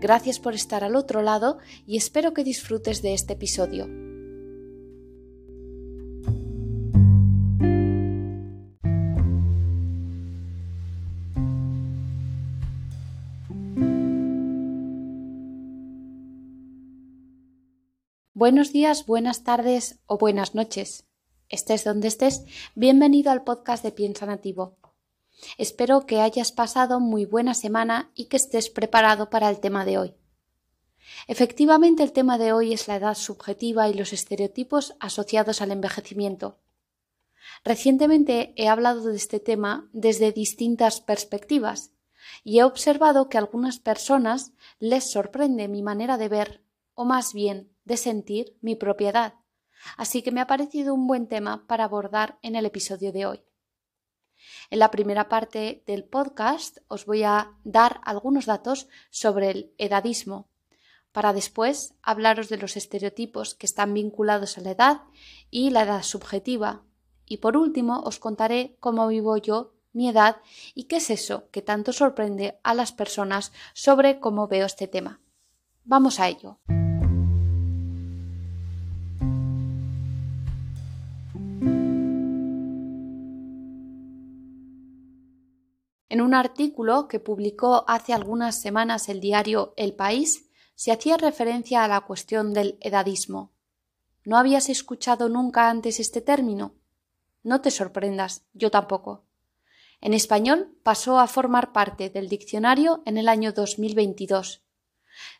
Gracias por estar al otro lado y espero que disfrutes de este episodio. Buenos días, buenas tardes o buenas noches. Estés donde estés, bienvenido al podcast de Piensa Nativo. Espero que hayas pasado muy buena semana y que estés preparado para el tema de hoy. Efectivamente, el tema de hoy es la edad subjetiva y los estereotipos asociados al envejecimiento. Recientemente he hablado de este tema desde distintas perspectivas y he observado que a algunas personas les sorprende mi manera de ver, o más bien de sentir, mi propiedad. Así que me ha parecido un buen tema para abordar en el episodio de hoy. En la primera parte del podcast os voy a dar algunos datos sobre el edadismo, para después hablaros de los estereotipos que están vinculados a la edad y la edad subjetiva. Y por último os contaré cómo vivo yo mi edad y qué es eso que tanto sorprende a las personas sobre cómo veo este tema. Vamos a ello. Un artículo que publicó hace algunas semanas el diario El País, se hacía referencia a la cuestión del edadismo. ¿No habías escuchado nunca antes este término? No te sorprendas, yo tampoco. En español pasó a formar parte del diccionario en el año 2022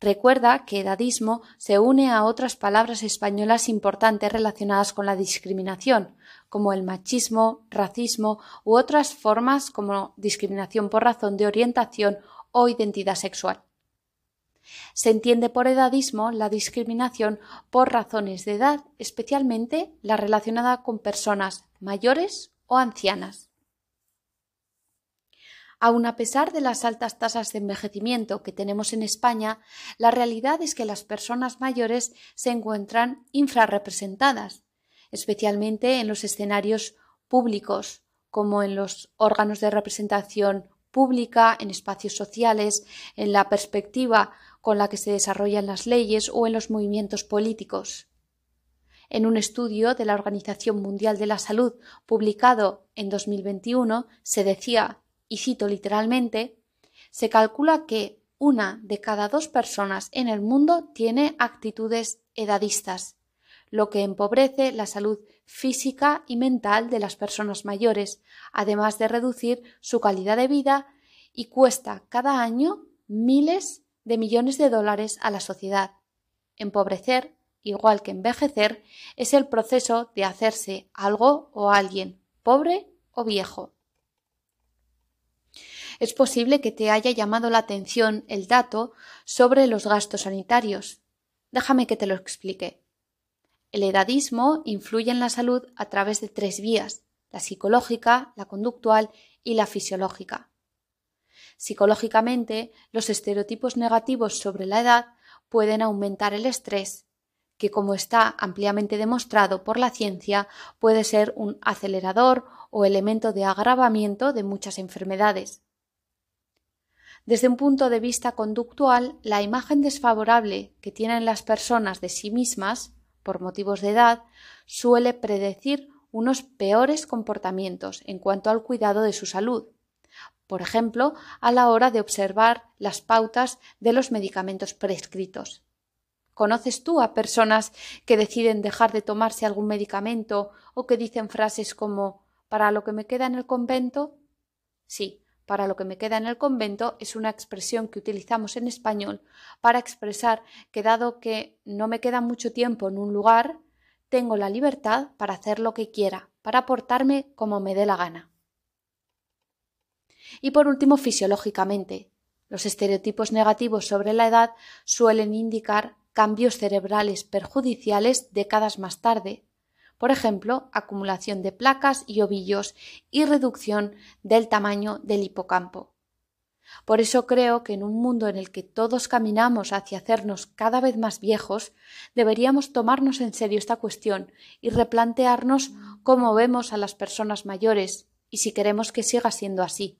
Recuerda que edadismo se une a otras palabras españolas importantes relacionadas con la discriminación, como el machismo, racismo u otras formas como discriminación por razón de orientación o identidad sexual. Se entiende por edadismo la discriminación por razones de edad, especialmente la relacionada con personas mayores o ancianas. Aun a pesar de las altas tasas de envejecimiento que tenemos en España, la realidad es que las personas mayores se encuentran infrarrepresentadas, especialmente en los escenarios públicos, como en los órganos de representación pública, en espacios sociales, en la perspectiva con la que se desarrollan las leyes o en los movimientos políticos. En un estudio de la Organización Mundial de la Salud publicado en 2021 se decía y cito literalmente, se calcula que una de cada dos personas en el mundo tiene actitudes edadistas, lo que empobrece la salud física y mental de las personas mayores, además de reducir su calidad de vida y cuesta cada año miles de millones de dólares a la sociedad. Empobrecer, igual que envejecer, es el proceso de hacerse algo o alguien, pobre o viejo. Es posible que te haya llamado la atención el dato sobre los gastos sanitarios. Déjame que te lo explique. El edadismo influye en la salud a través de tres vías, la psicológica, la conductual y la fisiológica. Psicológicamente, los estereotipos negativos sobre la edad pueden aumentar el estrés, que como está ampliamente demostrado por la ciencia, puede ser un acelerador o elemento de agravamiento de muchas enfermedades. Desde un punto de vista conductual, la imagen desfavorable que tienen las personas de sí mismas, por motivos de edad, suele predecir unos peores comportamientos en cuanto al cuidado de su salud. Por ejemplo, a la hora de observar las pautas de los medicamentos prescritos. ¿Conoces tú a personas que deciden dejar de tomarse algún medicamento o que dicen frases como para lo que me queda en el convento? Sí, para lo que me queda en el convento es una expresión que utilizamos en español para expresar que dado que no me queda mucho tiempo en un lugar, tengo la libertad para hacer lo que quiera, para portarme como me dé la gana. Y por último, fisiológicamente, los estereotipos negativos sobre la edad suelen indicar cambios cerebrales perjudiciales décadas más tarde, por ejemplo, acumulación de placas y ovillos y reducción del tamaño del hipocampo. Por eso creo que en un mundo en el que todos caminamos hacia hacernos cada vez más viejos, deberíamos tomarnos en serio esta cuestión y replantearnos cómo vemos a las personas mayores y si queremos que siga siendo así.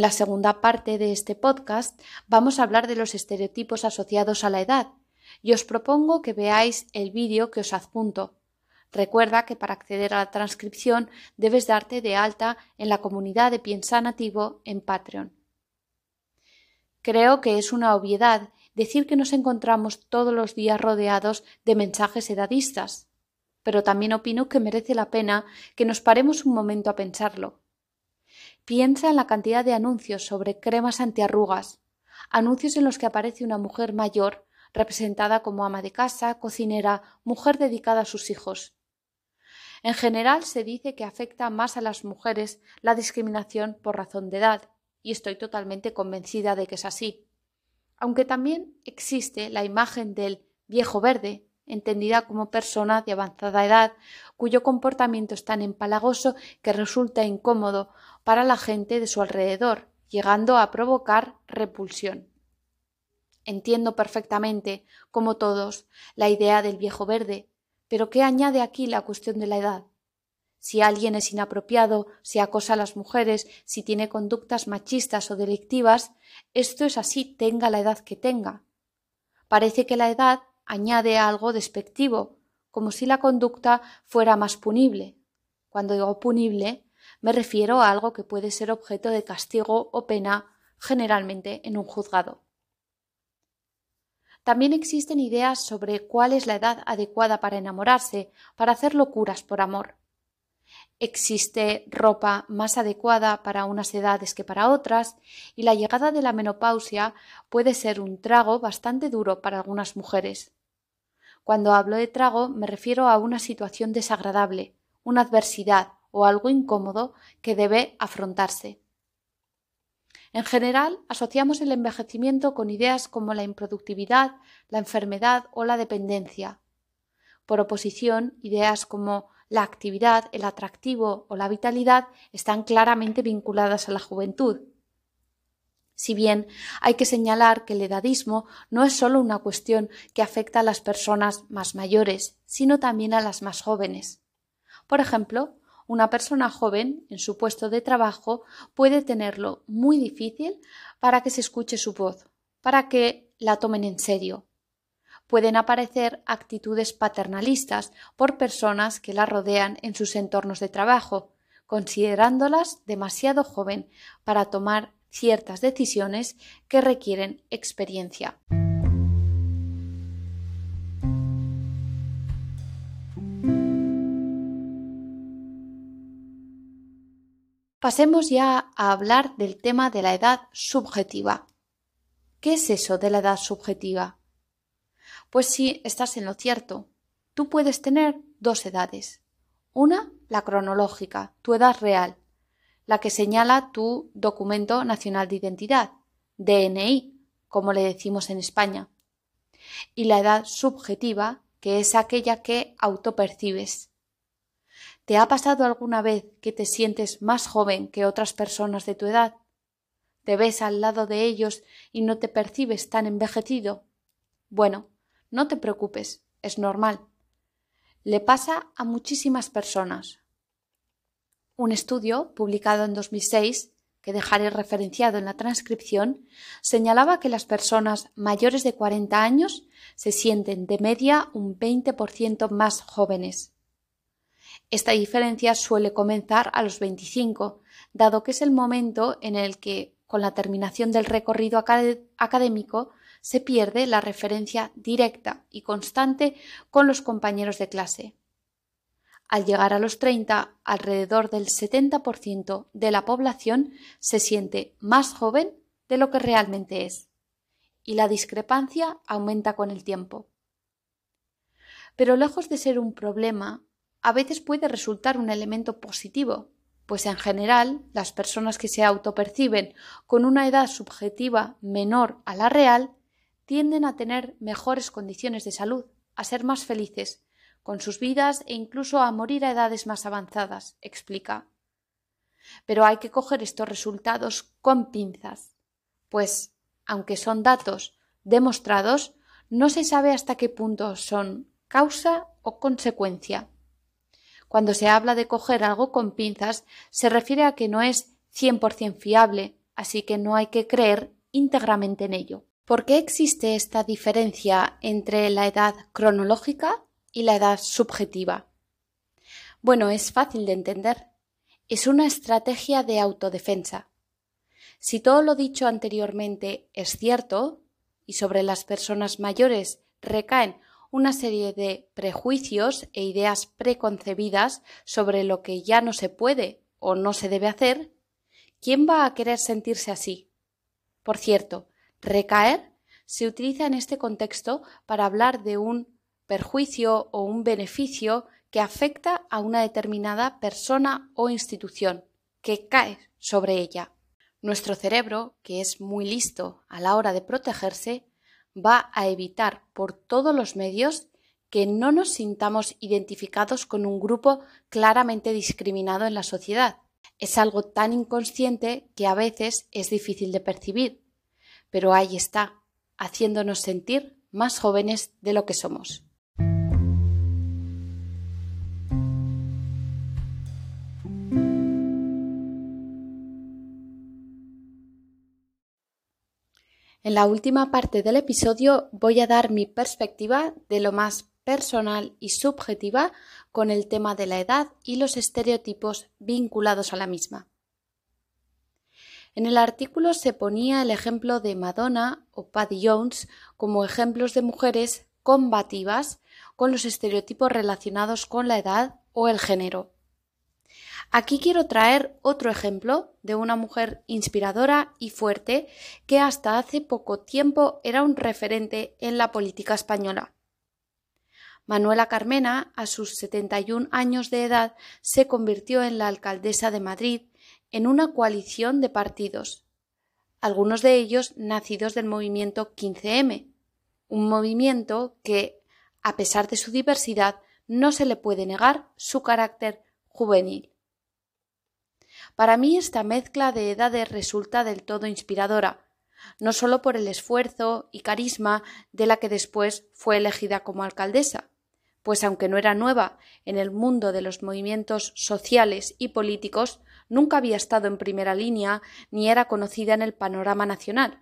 En la segunda parte de este podcast vamos a hablar de los estereotipos asociados a la edad y os propongo que veáis el vídeo que os adjunto. Recuerda que para acceder a la transcripción debes darte de alta en la comunidad de Piensa Nativo en Patreon. Creo que es una obviedad decir que nos encontramos todos los días rodeados de mensajes edadistas, pero también opino que merece la pena que nos paremos un momento a pensarlo. Piensa en la cantidad de anuncios sobre cremas antiarrugas, anuncios en los que aparece una mujer mayor representada como ama de casa, cocinera, mujer dedicada a sus hijos. En general se dice que afecta más a las mujeres la discriminación por razón de edad, y estoy totalmente convencida de que es así. Aunque también existe la imagen del viejo verde, entendida como persona de avanzada edad, cuyo comportamiento es tan empalagoso que resulta incómodo para la gente de su alrededor, llegando a provocar repulsión. Entiendo perfectamente, como todos, la idea del viejo verde, pero ¿qué añade aquí la cuestión de la edad? Si alguien es inapropiado, si acosa a las mujeres, si tiene conductas machistas o delictivas, esto es así tenga la edad que tenga. Parece que la edad añade algo despectivo, como si la conducta fuera más punible. Cuando digo punible, me refiero a algo que puede ser objeto de castigo o pena, generalmente en un juzgado. También existen ideas sobre cuál es la edad adecuada para enamorarse, para hacer locuras por amor. Existe ropa más adecuada para unas edades que para otras, y la llegada de la menopausia puede ser un trago bastante duro para algunas mujeres. Cuando hablo de trago me refiero a una situación desagradable, una adversidad o algo incómodo que debe afrontarse. En general, asociamos el envejecimiento con ideas como la improductividad, la enfermedad o la dependencia. Por oposición, ideas como la actividad, el atractivo o la vitalidad están claramente vinculadas a la juventud. Si bien hay que señalar que el edadismo no es solo una cuestión que afecta a las personas más mayores, sino también a las más jóvenes. Por ejemplo, una persona joven en su puesto de trabajo puede tenerlo muy difícil para que se escuche su voz, para que la tomen en serio. Pueden aparecer actitudes paternalistas por personas que la rodean en sus entornos de trabajo, considerándolas demasiado joven para tomar ciertas decisiones que requieren experiencia. Pasemos ya a hablar del tema de la edad subjetiva. ¿Qué es eso de la edad subjetiva? Pues sí, estás en lo cierto. Tú puedes tener dos edades. Una, la cronológica, tu edad real, la que señala tu documento nacional de identidad, DNI, como le decimos en España. Y la edad subjetiva, que es aquella que autopercibes. ¿Te ha pasado alguna vez que te sientes más joven que otras personas de tu edad? ¿Te ves al lado de ellos y no te percibes tan envejecido? Bueno, no te preocupes, es normal. Le pasa a muchísimas personas. Un estudio, publicado en 2006, que dejaré referenciado en la transcripción, señalaba que las personas mayores de 40 años se sienten de media un 20% más jóvenes. Esta diferencia suele comenzar a los 25, dado que es el momento en el que, con la terminación del recorrido académico, se pierde la referencia directa y constante con los compañeros de clase. Al llegar a los 30, alrededor del 70% de la población se siente más joven de lo que realmente es, y la discrepancia aumenta con el tiempo. Pero lejos de ser un problema, a veces puede resultar un elemento positivo, pues en general las personas que se autoperciben con una edad subjetiva menor a la real tienden a tener mejores condiciones de salud, a ser más felices con sus vidas e incluso a morir a edades más avanzadas, explica. Pero hay que coger estos resultados con pinzas, pues, aunque son datos demostrados, no se sabe hasta qué punto son causa o consecuencia. Cuando se habla de coger algo con pinzas, se refiere a que no es 100% fiable, así que no hay que creer íntegramente en ello. ¿Por qué existe esta diferencia entre la edad cronológica y la edad subjetiva? Bueno, es fácil de entender. Es una estrategia de autodefensa. Si todo lo dicho anteriormente es cierto, y sobre las personas mayores recaen una serie de prejuicios e ideas preconcebidas sobre lo que ya no se puede o no se debe hacer, ¿quién va a querer sentirse así? Por cierto, recaer se utiliza en este contexto para hablar de un perjuicio o un beneficio que afecta a una determinada persona o institución, que cae sobre ella. Nuestro cerebro, que es muy listo a la hora de protegerse, va a evitar por todos los medios que no nos sintamos identificados con un grupo claramente discriminado en la sociedad. Es algo tan inconsciente que a veces es difícil de percibir, pero ahí está, haciéndonos sentir más jóvenes de lo que somos. En la última parte del episodio voy a dar mi perspectiva de lo más personal y subjetiva con el tema de la edad y los estereotipos vinculados a la misma. En el artículo se ponía el ejemplo de Madonna o Paddy Jones como ejemplos de mujeres combativas con los estereotipos relacionados con la edad o el género. Aquí quiero traer otro ejemplo de una mujer inspiradora y fuerte que hasta hace poco tiempo era un referente en la política española. Manuela Carmena, a sus 71 años de edad, se convirtió en la alcaldesa de Madrid en una coalición de partidos, algunos de ellos nacidos del movimiento 15M, un movimiento que, a pesar de su diversidad, no se le puede negar su carácter juvenil. Para mí esta mezcla de edades resulta del todo inspiradora, no solo por el esfuerzo y carisma de la que después fue elegida como alcaldesa, pues aunque no era nueva en el mundo de los movimientos sociales y políticos, nunca había estado en primera línea ni era conocida en el panorama nacional,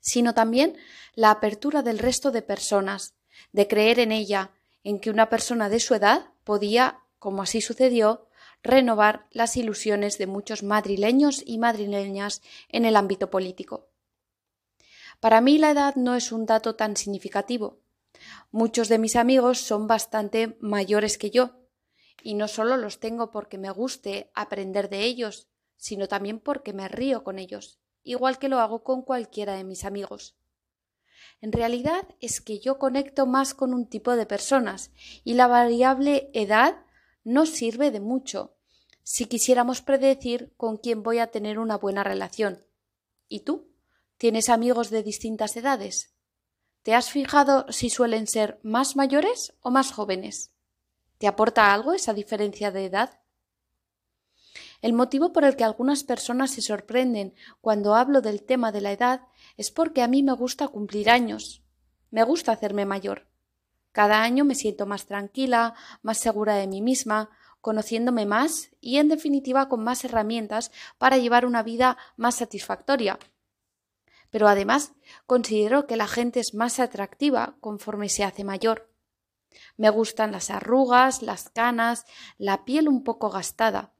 sino también la apertura del resto de personas, de creer en ella, en que una persona de su edad podía, como así sucedió, renovar las ilusiones de muchos madrileños y madrileñas en el ámbito político. Para mí la edad no es un dato tan significativo. Muchos de mis amigos son bastante mayores que yo, y no solo los tengo porque me guste aprender de ellos, sino también porque me río con ellos, igual que lo hago con cualquiera de mis amigos. En realidad es que yo conecto más con un tipo de personas y la variable edad no sirve de mucho si quisiéramos predecir con quién voy a tener una buena relación. ¿Y tú? ¿Tienes amigos de distintas edades? ¿Te has fijado si suelen ser más mayores o más jóvenes? ¿Te aporta algo esa diferencia de edad? El motivo por el que algunas personas se sorprenden cuando hablo del tema de la edad es porque a mí me gusta cumplir años. Me gusta hacerme mayor. Cada año me siento más tranquila, más segura de mí misma, conociéndome más y, en definitiva, con más herramientas para llevar una vida más satisfactoria. Pero además considero que la gente es más atractiva conforme se hace mayor. Me gustan las arrugas, las canas, la piel un poco gastada.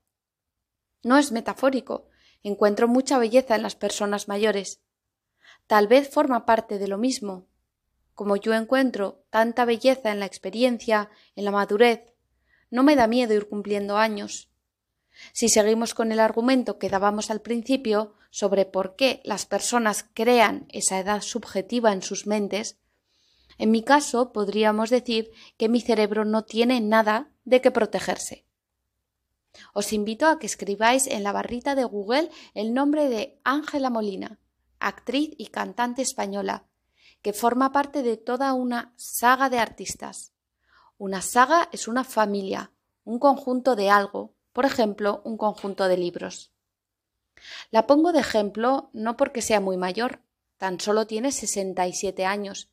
No es metafórico, encuentro mucha belleza en las personas mayores. Tal vez forma parte de lo mismo, como yo encuentro tanta belleza en la experiencia, en la madurez, no me da miedo ir cumpliendo años. Si seguimos con el argumento que dábamos al principio sobre por qué las personas crean esa edad subjetiva en sus mentes, en mi caso podríamos decir que mi cerebro no tiene nada de qué protegerse. Os invito a que escribáis en la barrita de Google el nombre de Ángela Molina, actriz y cantante española, que forma parte de toda una saga de artistas. Una saga es una familia, un conjunto de algo, por ejemplo, un conjunto de libros. La pongo de ejemplo no porque sea muy mayor, tan solo tiene 67 años,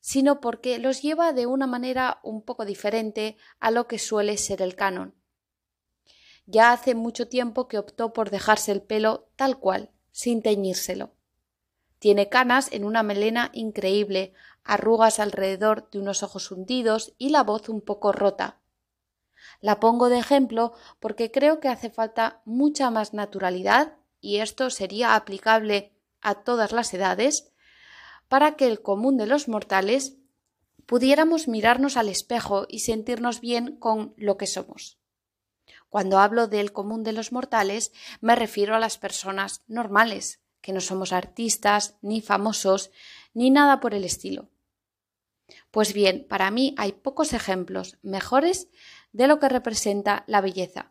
sino porque los lleva de una manera un poco diferente a lo que suele ser el canon. Ya hace mucho tiempo que optó por dejarse el pelo tal cual, sin teñírselo. Tiene canas en una melena increíble, arrugas alrededor de unos ojos hundidos y la voz un poco rota. La pongo de ejemplo porque creo que hace falta mucha más naturalidad, y esto sería aplicable a todas las edades, para que el común de los mortales pudiéramos mirarnos al espejo y sentirnos bien con lo que somos. Cuando hablo del común de los mortales, me refiero a las personas normales, que no somos artistas, ni famosos, ni nada por el estilo. Pues bien, para mí hay pocos ejemplos mejores de lo que representa la belleza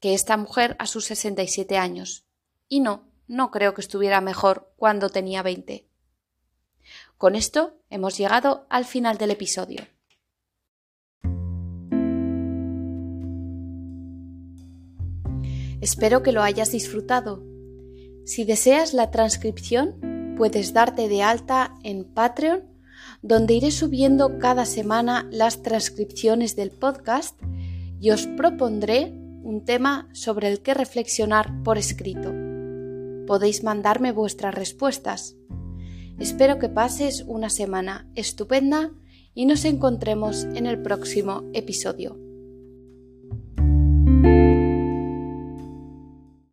que esta mujer a sus 67 años. Y no, no creo que estuviera mejor cuando tenía 20. Con esto hemos llegado al final del episodio. Espero que lo hayas disfrutado. Si deseas la transcripción, puedes darte de alta en Patreon, donde iré subiendo cada semana las transcripciones del podcast y os propondré un tema sobre el que reflexionar por escrito. Podéis mandarme vuestras respuestas. Espero que pases una semana estupenda y nos encontremos en el próximo episodio.